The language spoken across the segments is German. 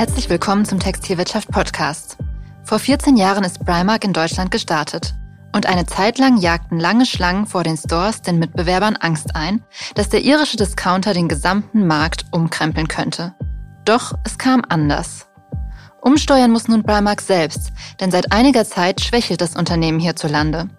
Herzlich willkommen zum Textilwirtschaft Podcast. Vor 14 Jahren ist Primark in Deutschland gestartet. Und eine Zeit lang jagten lange Schlangen vor den Stores den Mitbewerbern Angst ein, dass der irische Discounter den gesamten Markt umkrempeln könnte. Doch es kam anders. Umsteuern muss nun Primark selbst, denn seit einiger Zeit schwächelt das Unternehmen hierzulande.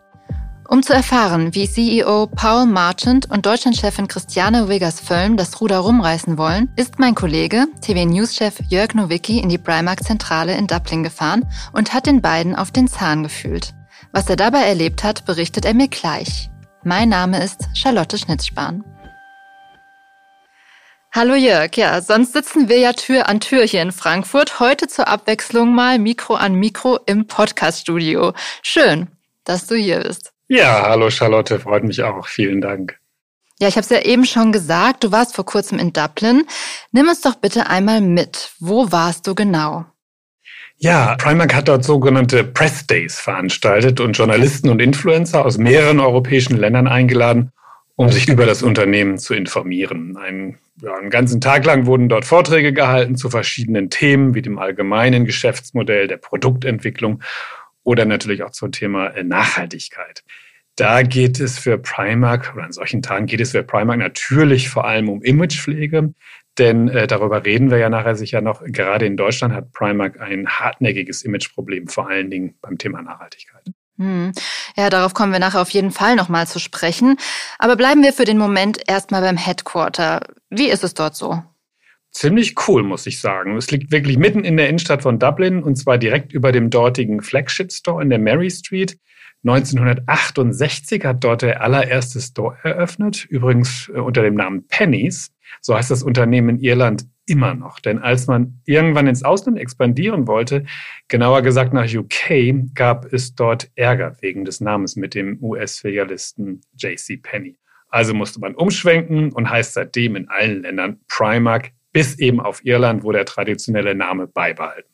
Um zu erfahren, wie CEO Paul Marchant und Deutschlandchefin Christiane Wiggers-Völlm das Ruder rumreißen wollen, ist mein Kollege, TV-News-Chef Jörg Nowicki in die Primark-Zentrale in Dublin gefahren und hat den beiden auf den Zahn gefühlt. Was er dabei erlebt hat, berichtet er mir gleich. Mein Name ist Charlotte Schnitzspahn. Hallo Jörg, ja, sonst sitzen wir ja Tür an Tür hier in Frankfurt. Heute zur Abwechslung mal Mikro an Mikro im Podcaststudio. Schön, dass du hier bist. Ja, hallo Charlotte, freut mich auch. Vielen Dank. Ja, ich habe es ja eben schon gesagt, du warst vor kurzem in Dublin. Nimm uns doch bitte einmal mit. Wo warst du genau? Ja, Primark hat dort sogenannte Press Days veranstaltet und Journalisten und Influencer aus mehreren europäischen Ländern eingeladen, um sich über das Unternehmen zu informieren. Ein, ja, einen ganzen Tag lang wurden dort Vorträge gehalten zu verschiedenen Themen wie dem allgemeinen Geschäftsmodell, der Produktentwicklung oder natürlich auch zum Thema äh, Nachhaltigkeit. Da geht es für Primark, oder an solchen Tagen geht es für Primark natürlich vor allem um Imagepflege, denn äh, darüber reden wir ja nachher sicher noch. Gerade in Deutschland hat Primark ein hartnäckiges Imageproblem, vor allen Dingen beim Thema Nachhaltigkeit. Hm. Ja, darauf kommen wir nachher auf jeden Fall nochmal zu sprechen. Aber bleiben wir für den Moment erstmal beim Headquarter. Wie ist es dort so? ziemlich cool, muss ich sagen. Es liegt wirklich mitten in der Innenstadt von Dublin und zwar direkt über dem dortigen Flagship Store in der Mary Street. 1968 hat dort der allererste Store eröffnet, übrigens äh, unter dem Namen Pennies. So heißt das Unternehmen in Irland immer noch. Denn als man irgendwann ins Ausland expandieren wollte, genauer gesagt nach UK, gab es dort Ärger wegen des Namens mit dem US-Filialisten JC Penny. Also musste man umschwenken und heißt seitdem in allen Ländern Primark bis eben auf Irland, wo der traditionelle Name beibehalten.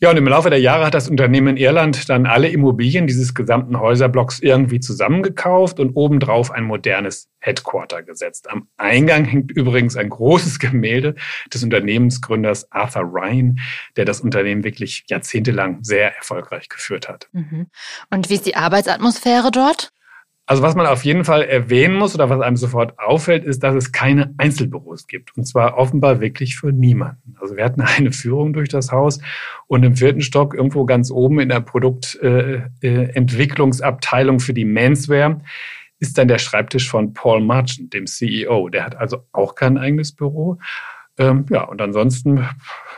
Ja, und im Laufe der Jahre hat das Unternehmen in Irland dann alle Immobilien dieses gesamten Häuserblocks irgendwie zusammengekauft und obendrauf ein modernes Headquarter gesetzt. Am Eingang hängt übrigens ein großes Gemälde des Unternehmensgründers Arthur Ryan, der das Unternehmen wirklich jahrzehntelang sehr erfolgreich geführt hat. Mhm. Und wie ist die Arbeitsatmosphäre dort? Also was man auf jeden Fall erwähnen muss oder was einem sofort auffällt, ist, dass es keine Einzelbüros gibt. Und zwar offenbar wirklich für niemanden. Also wir hatten eine Führung durch das Haus und im vierten Stock irgendwo ganz oben in der Produktentwicklungsabteilung äh, äh, für die Menswear ist dann der Schreibtisch von Paul Marchant, dem CEO. Der hat also auch kein eigenes Büro. Ähm, ja, und ansonsten,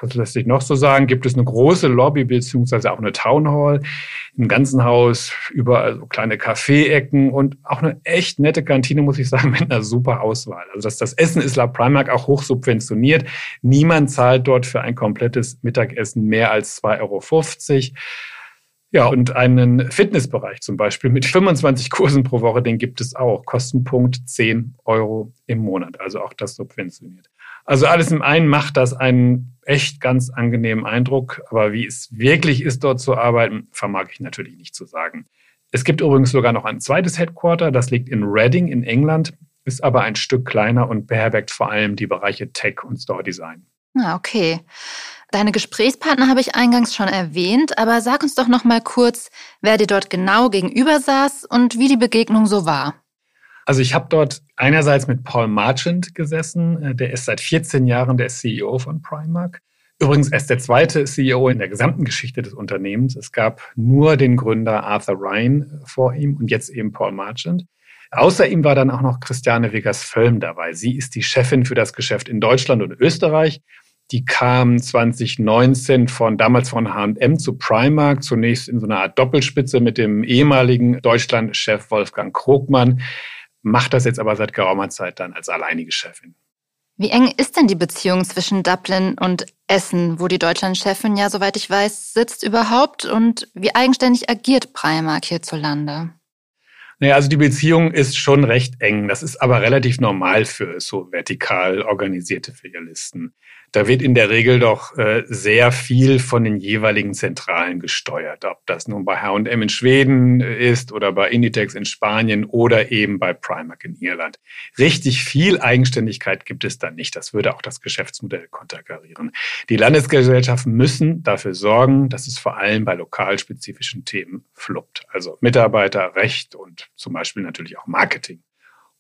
was lässt sich noch so sagen, gibt es eine große Lobby beziehungsweise auch eine Town Hall im ganzen Haus, überall so kleine Kaffeeecken und auch eine echt nette Kantine, muss ich sagen, mit einer super Auswahl. Also das, das Essen ist La Primark auch hoch subventioniert. Niemand zahlt dort für ein komplettes Mittagessen mehr als 2,50 Euro. Ja, und einen Fitnessbereich zum Beispiel mit 25 Kursen pro Woche, den gibt es auch. Kostenpunkt 10 Euro im Monat. Also auch das subventioniert. Also alles im einen macht das einen echt ganz angenehmen Eindruck. Aber wie es wirklich ist, dort zu arbeiten, vermag ich natürlich nicht zu sagen. Es gibt übrigens sogar noch ein zweites Headquarter, das liegt in Reading in England, ist aber ein Stück kleiner und beherbergt vor allem die Bereiche Tech und Store Design. Ah, okay. Deine Gesprächspartner habe ich eingangs schon erwähnt, aber sag uns doch noch mal kurz, wer dir dort genau gegenüber saß und wie die Begegnung so war. Also ich habe dort einerseits mit Paul Marchant gesessen, äh, der ist seit 14 Jahren der CEO von Primark. Übrigens erst der zweite CEO in der gesamten Geschichte des Unternehmens. Es gab nur den Gründer Arthur Ryan äh, vor ihm und jetzt eben Paul Marchant. Außer ihm war dann auch noch Christiane Wiggers-Völlm dabei. Sie ist die Chefin für das Geschäft in Deutschland und Österreich. Die kam 2019 von damals von H&M zu Primark, zunächst in so einer Art Doppelspitze mit dem ehemaligen Deutschland-Chef Wolfgang Krogmann macht das jetzt aber seit geraumer Zeit dann als alleinige Chefin. Wie eng ist denn die Beziehung zwischen Dublin und Essen, wo die Deutschlandchefin ja, soweit ich weiß, sitzt überhaupt? Und wie eigenständig agiert Primark hierzulande? Naja, also die Beziehung ist schon recht eng. Das ist aber relativ normal für so vertikal organisierte Filialisten. Da wird in der Regel doch äh, sehr viel von den jeweiligen Zentralen gesteuert. Ob das nun bei H&M in Schweden ist oder bei Inditex in Spanien oder eben bei Primark in Irland. Richtig viel Eigenständigkeit gibt es da nicht. Das würde auch das Geschäftsmodell konterkarieren. Die Landesgesellschaften müssen dafür sorgen, dass es vor allem bei lokalspezifischen Themen fluppt. Also Mitarbeiter, Recht und zum Beispiel natürlich auch Marketing.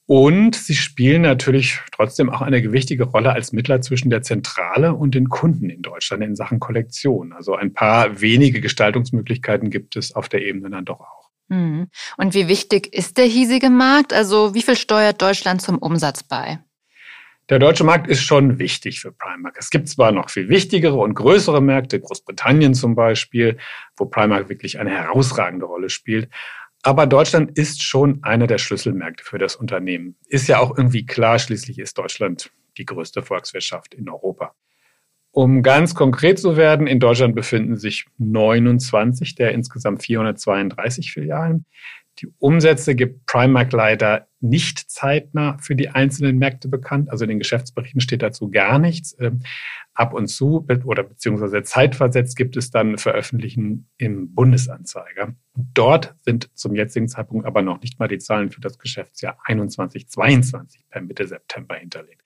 Und sie spielen natürlich trotzdem auch eine gewichtige Rolle als Mittler zwischen der Zentrale und den Kunden in Deutschland in Sachen Kollektion. Also ein paar wenige Gestaltungsmöglichkeiten gibt es auf der Ebene dann doch auch. Hm. Und wie wichtig ist der hiesige Markt? Also wie viel steuert Deutschland zum Umsatz bei? Der deutsche Markt ist schon wichtig für Primark. Es gibt zwar noch viel wichtigere und größere Märkte, Großbritannien zum Beispiel, wo Primark wirklich eine herausragende Rolle spielt. Aber Deutschland ist schon einer der Schlüsselmärkte für das Unternehmen. Ist ja auch irgendwie klar, schließlich ist Deutschland die größte Volkswirtschaft in Europa. Um ganz konkret zu werden, in Deutschland befinden sich 29 der insgesamt 432 Filialen. Die Umsätze gibt Primark leider nicht zeitnah für die einzelnen Märkte bekannt. Also in den Geschäftsberichten steht dazu gar nichts. Ähm, ab und zu oder beziehungsweise zeitversetzt gibt es dann Veröffentlichen im Bundesanzeiger. Dort sind zum jetzigen Zeitpunkt aber noch nicht mal die Zahlen für das Geschäftsjahr 21-22 per Mitte September hinterlegt.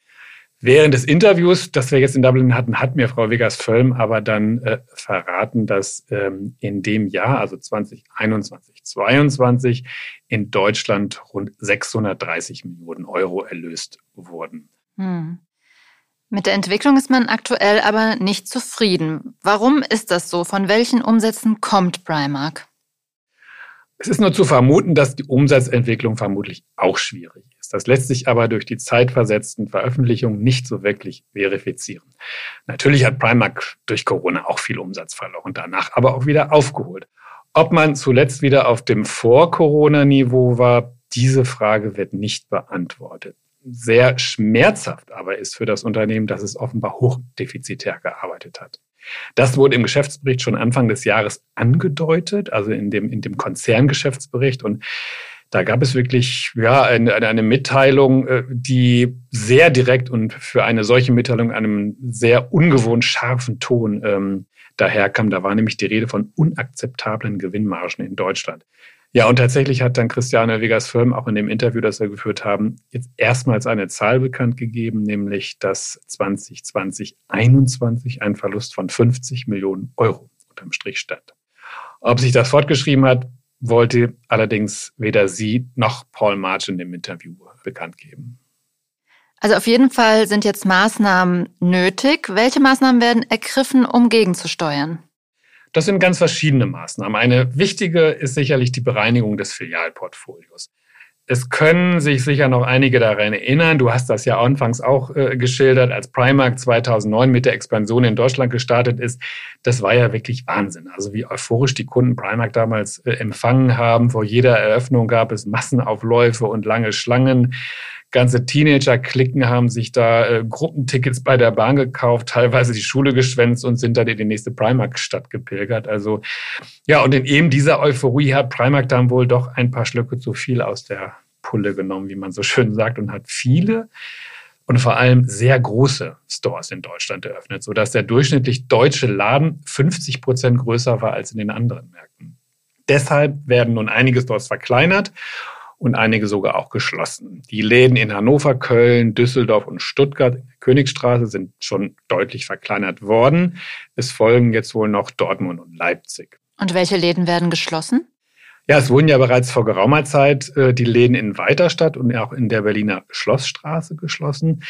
Während des Interviews, das wir jetzt in Dublin hatten, hat mir Frau Vegas Völm aber dann äh, verraten, dass ähm, in dem Jahr, also 2021, 2022, in Deutschland rund 630 Millionen Euro erlöst wurden. Hm. Mit der Entwicklung ist man aktuell aber nicht zufrieden. Warum ist das so? Von welchen Umsätzen kommt Primark? Es ist nur zu vermuten, dass die Umsatzentwicklung vermutlich auch schwierig ist. Das lässt sich aber durch die zeitversetzten Veröffentlichungen nicht so wirklich verifizieren. Natürlich hat Primark durch Corona auch viel Umsatz verloren, danach aber auch wieder aufgeholt. Ob man zuletzt wieder auf dem Vor-Corona-Niveau war, diese Frage wird nicht beantwortet. Sehr schmerzhaft aber ist für das Unternehmen, dass es offenbar hochdefizitär gearbeitet hat. Das wurde im Geschäftsbericht schon Anfang des Jahres angedeutet, also in dem, in dem Konzerngeschäftsbericht. Und da gab es wirklich ja, eine, eine Mitteilung, äh, die sehr direkt und für eine solche Mitteilung einem sehr ungewohnt scharfen Ton ähm, daherkam. Da war nämlich die Rede von unakzeptablen Gewinnmargen in Deutschland. Ja, und tatsächlich hat dann Christiane Vegas Firm auch in dem Interview, das wir geführt haben, jetzt erstmals eine Zahl bekannt gegeben, nämlich dass 2020 21 ein Verlust von 50 Millionen Euro unterm Strich stand. Ob sich das fortgeschrieben hat, wollte allerdings weder sie noch Paul Margin im Interview bekannt geben. Also auf jeden Fall sind jetzt Maßnahmen nötig. Welche Maßnahmen werden ergriffen, um gegenzusteuern? Das sind ganz verschiedene Maßnahmen. Eine wichtige ist sicherlich die Bereinigung des Filialportfolios. Es können sich sicher noch einige daran erinnern. Du hast das ja anfangs auch äh, geschildert, als Primark 2009 mit der Expansion in Deutschland gestartet ist. Das war ja wirklich Wahnsinn. Also wie euphorisch die Kunden Primark damals äh, empfangen haben. Vor jeder Eröffnung gab es Massenaufläufe und lange Schlangen ganze Teenager-Klicken haben sich da äh, Gruppentickets bei der Bahn gekauft, teilweise die Schule geschwänzt und sind dann in die nächste Primark-Stadt gepilgert. Also ja, und in eben dieser Euphorie hat Primark dann wohl doch ein paar Schlücke zu viel aus der Pulle genommen, wie man so schön sagt, und hat viele und vor allem sehr große Stores in Deutschland eröffnet, sodass der durchschnittlich deutsche Laden 50 Prozent größer war als in den anderen Märkten. Deshalb werden nun einige Stores verkleinert und einige sogar auch geschlossen. Die Läden in Hannover, Köln, Düsseldorf und Stuttgart in der Königstraße sind schon deutlich verkleinert worden. Es folgen jetzt wohl noch Dortmund und Leipzig. Und welche Läden werden geschlossen? Ja, es wurden ja bereits vor geraumer Zeit äh, die Läden in Weiterstadt und auch in der Berliner Schlossstraße geschlossen.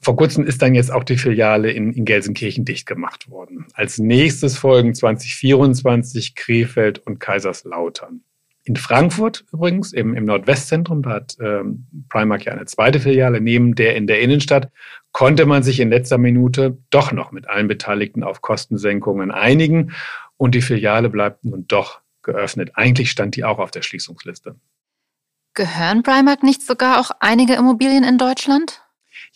Vor kurzem ist dann jetzt auch die Filiale in, in Gelsenkirchen dicht gemacht worden. Als nächstes folgen 2024 Krefeld und Kaiserslautern. In Frankfurt übrigens, im, im Nordwestzentrum, da hat ähm, Primark ja eine zweite Filiale neben der in der Innenstadt, konnte man sich in letzter Minute doch noch mit allen Beteiligten auf Kostensenkungen einigen und die Filiale bleibt nun doch geöffnet. Eigentlich stand die auch auf der Schließungsliste. Gehören Primark nicht sogar auch einige Immobilien in Deutschland?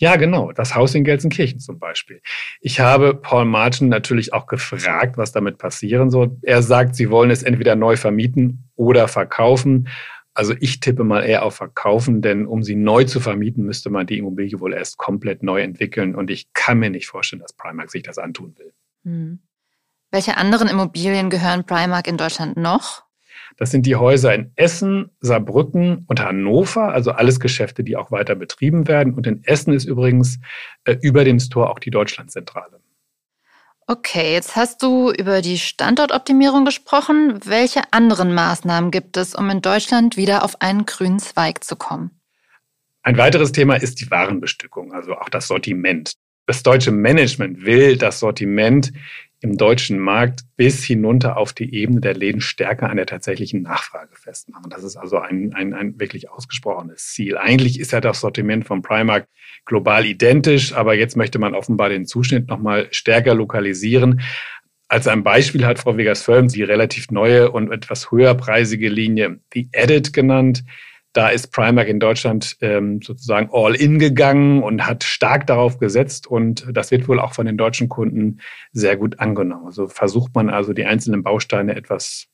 Ja, genau. Das Haus in Gelsenkirchen zum Beispiel. Ich habe Paul Martin natürlich auch gefragt, was damit passieren soll. Er sagt, sie wollen es entweder neu vermieten oder verkaufen. Also ich tippe mal eher auf Verkaufen, denn um sie neu zu vermieten, müsste man die Immobilie wohl erst komplett neu entwickeln. Und ich kann mir nicht vorstellen, dass Primark sich das antun will. Hm. Welche anderen Immobilien gehören Primark in Deutschland noch? Das sind die Häuser in Essen, Saarbrücken und Hannover, also alles Geschäfte, die auch weiter betrieben werden. Und in Essen ist übrigens äh, über dem Store auch die Deutschlandzentrale. Okay, jetzt hast du über die Standortoptimierung gesprochen. Welche anderen Maßnahmen gibt es, um in Deutschland wieder auf einen grünen Zweig zu kommen? Ein weiteres Thema ist die Warenbestückung, also auch das Sortiment. Das deutsche Management will das Sortiment im deutschen Markt bis hinunter auf die Ebene der Läden stärker an der tatsächlichen Nachfrage festmachen. Das ist also ein, ein, ein wirklich ausgesprochenes Ziel. Eigentlich ist ja das Sortiment von Primark global identisch, aber jetzt möchte man offenbar den Zuschnitt nochmal stärker lokalisieren. Als ein Beispiel hat Frau Vegas-Völm die relativ neue und etwas höherpreisige Linie The Edit genannt. Da ist Primark in Deutschland ähm, sozusagen all in gegangen und hat stark darauf gesetzt und das wird wohl auch von den deutschen Kunden sehr gut angenommen. Also versucht man also die einzelnen Bausteine etwas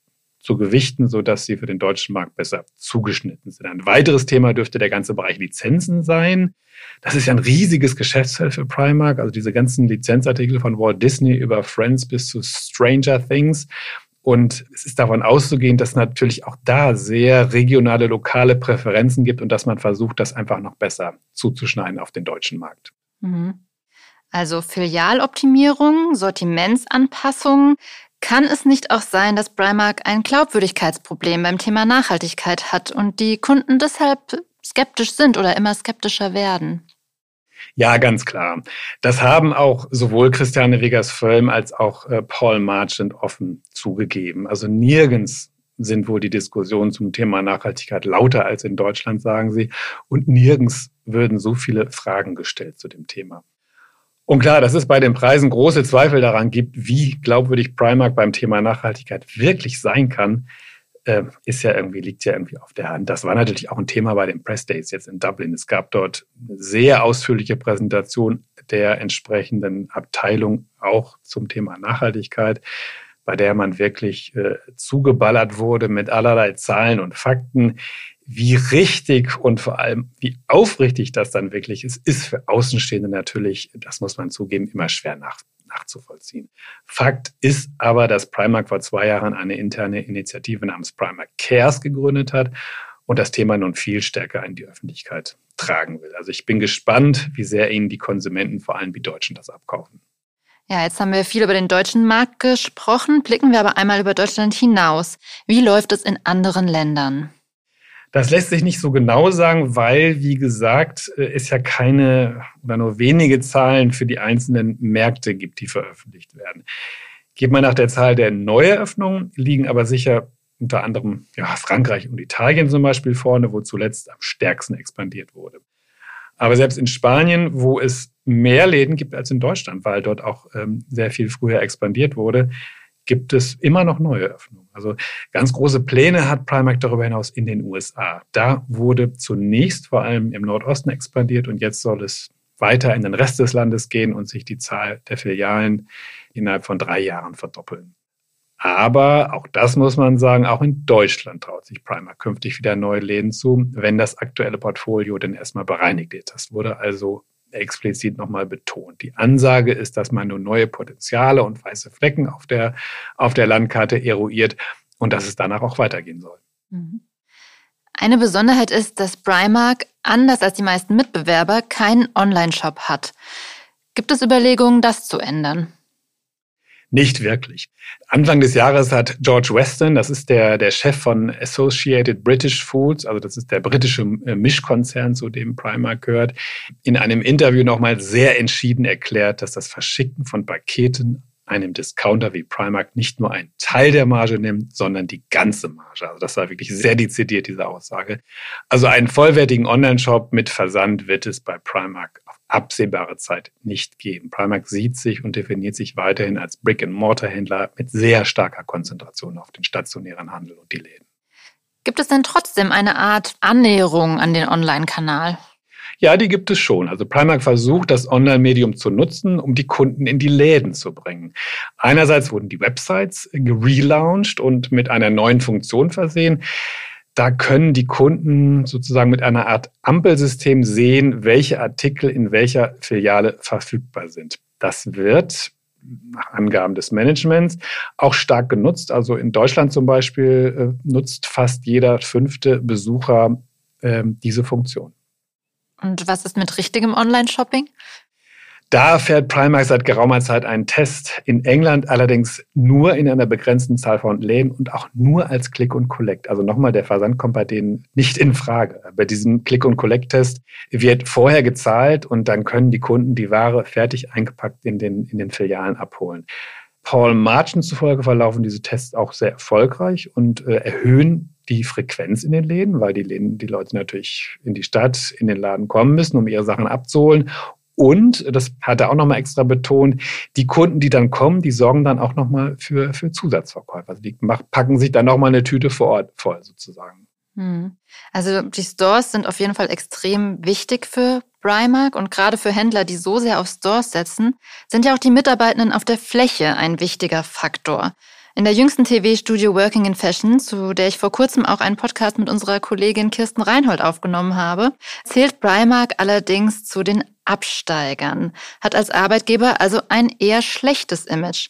zu gewichten, sodass sie für den deutschen Markt besser zugeschnitten sind. Ein weiteres Thema dürfte der ganze Bereich Lizenzen sein. Das ist ja ein riesiges Geschäftsfeld für Primark, also diese ganzen Lizenzartikel von Walt Disney über Friends bis zu Stranger Things. Und es ist davon auszugehen, dass natürlich auch da sehr regionale, lokale Präferenzen gibt und dass man versucht, das einfach noch besser zuzuschneiden auf den deutschen Markt. Mhm. Also Filialoptimierung, Sortimentsanpassung. Kann es nicht auch sein, dass Primark ein Glaubwürdigkeitsproblem beim Thema Nachhaltigkeit hat und die Kunden deshalb skeptisch sind oder immer skeptischer werden? Ja, ganz klar. Das haben auch sowohl Christiane Vegas-Völm als auch äh, Paul Marchand offen zugegeben. Also nirgends sind wohl die Diskussionen zum Thema Nachhaltigkeit lauter als in Deutschland, sagen sie. Und nirgends würden so viele Fragen gestellt zu dem Thema. Und klar, dass es bei den Preisen große Zweifel daran gibt, wie glaubwürdig Primark beim Thema Nachhaltigkeit wirklich sein kann, äh, ist ja irgendwie, liegt ja irgendwie auf der Hand. Das war natürlich auch ein Thema bei den Press Days jetzt in Dublin. Es gab dort eine sehr ausführliche Präsentation der entsprechenden Abteilung auch zum Thema Nachhaltigkeit, bei der man wirklich äh, zugeballert wurde mit allerlei Zahlen und Fakten. Wie richtig und vor allem wie aufrichtig das dann wirklich ist, ist für Außenstehende natürlich, das muss man zugeben, immer schwer nach, nachzuvollziehen. Fakt ist aber, dass Primark vor zwei Jahren eine interne Initiative namens Primark Cares gegründet hat und das Thema nun viel stärker in die Öffentlichkeit tragen will. Also ich bin gespannt, wie sehr Ihnen die Konsumenten, vor allem die Deutschen, das abkaufen. Ja, jetzt haben wir viel über den deutschen Markt gesprochen. Blicken wir aber einmal über Deutschland hinaus. Wie läuft es in anderen Ländern? Das lässt sich nicht so genau sagen, weil, wie gesagt, äh, es ja keine oder nur wenige Zahlen für die einzelnen Märkte gibt, die veröffentlicht werden. Geht man nach der Zahl der Neueröffnungen, liegen aber sicher unter anderem ja, Frankreich und Italien zum Beispiel vorne, wo zuletzt am stärksten expandiert wurde. Aber selbst in Spanien, wo es mehr Läden gibt als in Deutschland, weil dort auch ähm, sehr viel früher expandiert wurde, gibt es immer noch neue Öffnungen. Also ganz große Pläne hat Primark darüber hinaus in den USA. Da wurde zunächst vor allem im Nordosten expandiert und jetzt soll es weiter in den Rest des Landes gehen und sich die Zahl der Filialen innerhalb von drei Jahren verdoppeln. Aber auch das muss man sagen, auch in Deutschland traut sich Primark künftig wieder neue Läden zu, wenn das aktuelle Portfolio denn erstmal bereinigt ist. Das wurde also explizit nochmal betont. Die Ansage ist, dass man nur neue Potenziale und weiße Flecken auf der, auf der Landkarte eruiert und dass es danach auch weitergehen soll. Mhm. Eine Besonderheit ist, dass Primark, anders als die meisten Mitbewerber, keinen Online-Shop hat. Gibt es Überlegungen, das zu ändern? Nicht wirklich. Anfang des Jahres hat George Weston, das ist der, der Chef von Associated British Foods, also das ist der britische äh, Mischkonzern, zu dem Primark gehört, in einem Interview nochmal sehr entschieden erklärt, dass das Verschicken von Paketen einem Discounter wie Primark nicht nur einen Teil der Marge nimmt, sondern die ganze Marge. Also das war wirklich sehr dezidiert, diese Aussage. Also einen vollwertigen Online-Shop mit Versand wird es bei Primark absehbare Zeit nicht geben. Primark sieht sich und definiert sich weiterhin als Brick-and-Mortar-Händler mit sehr starker Konzentration auf den stationären Handel und die Läden. Gibt es denn trotzdem eine Art Annäherung an den Online-Kanal? Ja, die gibt es schon. Also Primark versucht, das Online-Medium zu nutzen, um die Kunden in die Läden zu bringen. Einerseits wurden die Websites gelauncht und mit einer neuen Funktion versehen. Da können die Kunden sozusagen mit einer Art Ampelsystem sehen, welche Artikel in welcher Filiale verfügbar sind. Das wird nach Angaben des Managements auch stark genutzt. Also in Deutschland zum Beispiel äh, nutzt fast jeder fünfte Besucher äh, diese Funktion. Und was ist mit richtigem Online-Shopping? Da fährt Primark seit geraumer Zeit einen Test. In England allerdings nur in einer begrenzten Zahl von Läden und auch nur als Click und Collect. Also nochmal, der Versand kommt bei denen nicht in Frage. Bei diesem Click und Collect Test wird vorher gezahlt und dann können die Kunden die Ware fertig eingepackt in den, in den Filialen abholen. Paul Marchen zufolge verlaufen diese Tests auch sehr erfolgreich und äh, erhöhen die Frequenz in den Läden, weil die Läden, die Leute natürlich in die Stadt, in den Laden kommen müssen, um ihre Sachen abzuholen und, das hat er auch nochmal extra betont, die Kunden, die dann kommen, die sorgen dann auch nochmal für, für Zusatzverkäufe. Also die packen sich dann nochmal eine Tüte vor Ort voll sozusagen. Hm. Also die Stores sind auf jeden Fall extrem wichtig für Primark und gerade für Händler, die so sehr auf Stores setzen, sind ja auch die Mitarbeitenden auf der Fläche ein wichtiger Faktor. In der jüngsten TV-Studio Working in Fashion, zu der ich vor kurzem auch einen Podcast mit unserer Kollegin Kirsten Reinhold aufgenommen habe, zählt Primark allerdings zu den Absteigern, hat als Arbeitgeber also ein eher schlechtes Image.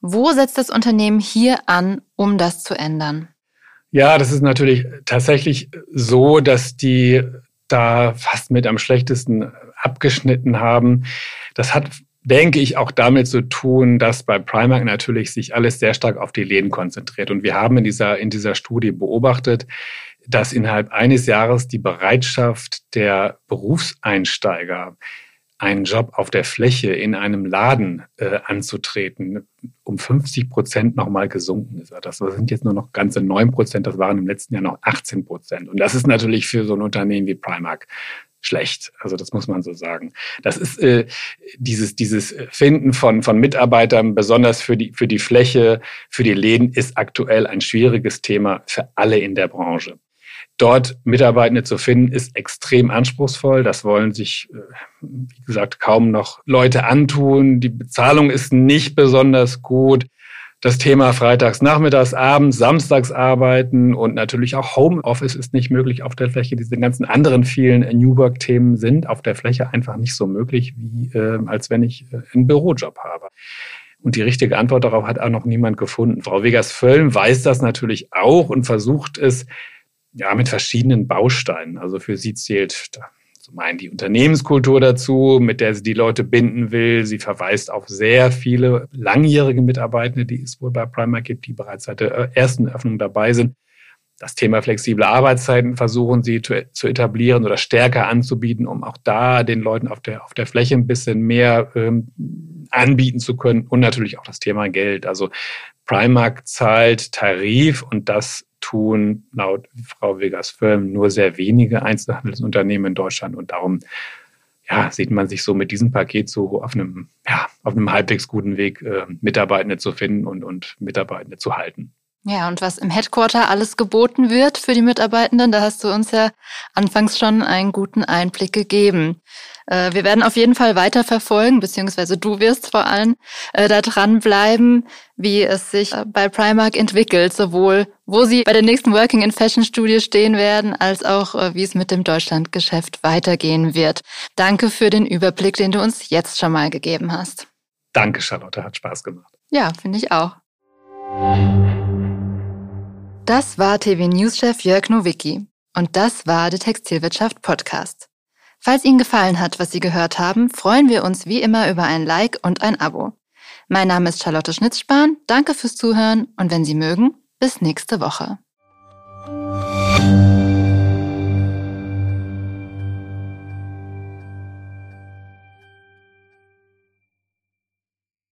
Wo setzt das Unternehmen hier an, um das zu ändern? Ja, das ist natürlich tatsächlich so, dass die da fast mit am schlechtesten abgeschnitten haben. Das hat denke ich, auch damit zu tun, dass bei Primark natürlich sich alles sehr stark auf die Läden konzentriert. Und wir haben in dieser, in dieser Studie beobachtet, dass innerhalb eines Jahres die Bereitschaft der Berufseinsteiger, einen Job auf der Fläche in einem Laden äh, anzutreten, um 50 Prozent nochmal gesunken ist. Das sind jetzt nur noch ganze 9 Prozent, das waren im letzten Jahr noch 18 Prozent. Und das ist natürlich für so ein Unternehmen wie Primark schlecht. Also das muss man so sagen. Das ist äh, dieses, dieses Finden von, von Mitarbeitern, besonders für die, für die Fläche, für die Läden, ist aktuell ein schwieriges Thema für alle in der Branche. Dort Mitarbeitende zu finden, ist extrem anspruchsvoll. Das wollen sich, äh, wie gesagt, kaum noch Leute antun. Die Bezahlung ist nicht besonders gut das Thema Freitags, Nachmittags, Abends, Samstags arbeiten und natürlich auch Homeoffice ist nicht möglich auf der Fläche. Diese ganzen anderen vielen New Work-Themen sind auf der Fläche einfach nicht so möglich, wie äh, als wenn ich äh, einen Bürojob habe. Und die richtige Antwort darauf hat auch noch niemand gefunden. Frau Vegas-Völlm weiß das natürlich auch und versucht es ja mit verschiedenen Bausteinen. Also für sie zählt zum einen die Unternehmenskultur dazu, mit der sie die Leute binden will. Sie verweist auf sehr viele langjährige Mitarbeitende, die es wohl bei Primark gibt, die bereits seit der ersten Öffnung dabei sind. Das Thema flexible Arbeitszeiten versuchen sie zu, etablieren oder stärker anzubieten, um auch da den Leuten auf der, auf der Fläche ein bisschen mehr ähm, anbieten zu können. Und natürlich auch das Thema Geld. Also Primark zahlt Tarif und das tun laut Frau Vegas Firm nur sehr wenige Einzelhandelsunternehmen in Deutschland und darum ja, sieht man sich so mit diesem Paket so auf einem, ja, auf einem halbwegs guten Weg, äh, Mitarbeitende zu finden und, und Mitarbeitende zu halten. Ja, und was im Headquarter alles geboten wird für die Mitarbeitenden, da hast du uns ja anfangs schon einen guten Einblick gegeben. Äh, wir werden auf jeden Fall weiter verfolgen, beziehungsweise du wirst vor allem äh, da dranbleiben, wie es sich äh, bei Primark entwickelt, sowohl wo sie bei der nächsten Working in Fashion Studie stehen werden, als auch wie es mit dem Deutschlandgeschäft weitergehen wird. Danke für den Überblick, den du uns jetzt schon mal gegeben hast. Danke, Charlotte, hat Spaß gemacht. Ja, finde ich auch. Das war TV Newschef Jörg Nowicki und das war der Textilwirtschaft Podcast. Falls Ihnen gefallen hat, was Sie gehört haben, freuen wir uns wie immer über ein Like und ein Abo. Mein Name ist Charlotte Schnitzspahn, danke fürs Zuhören und wenn Sie mögen, bis nächste Woche.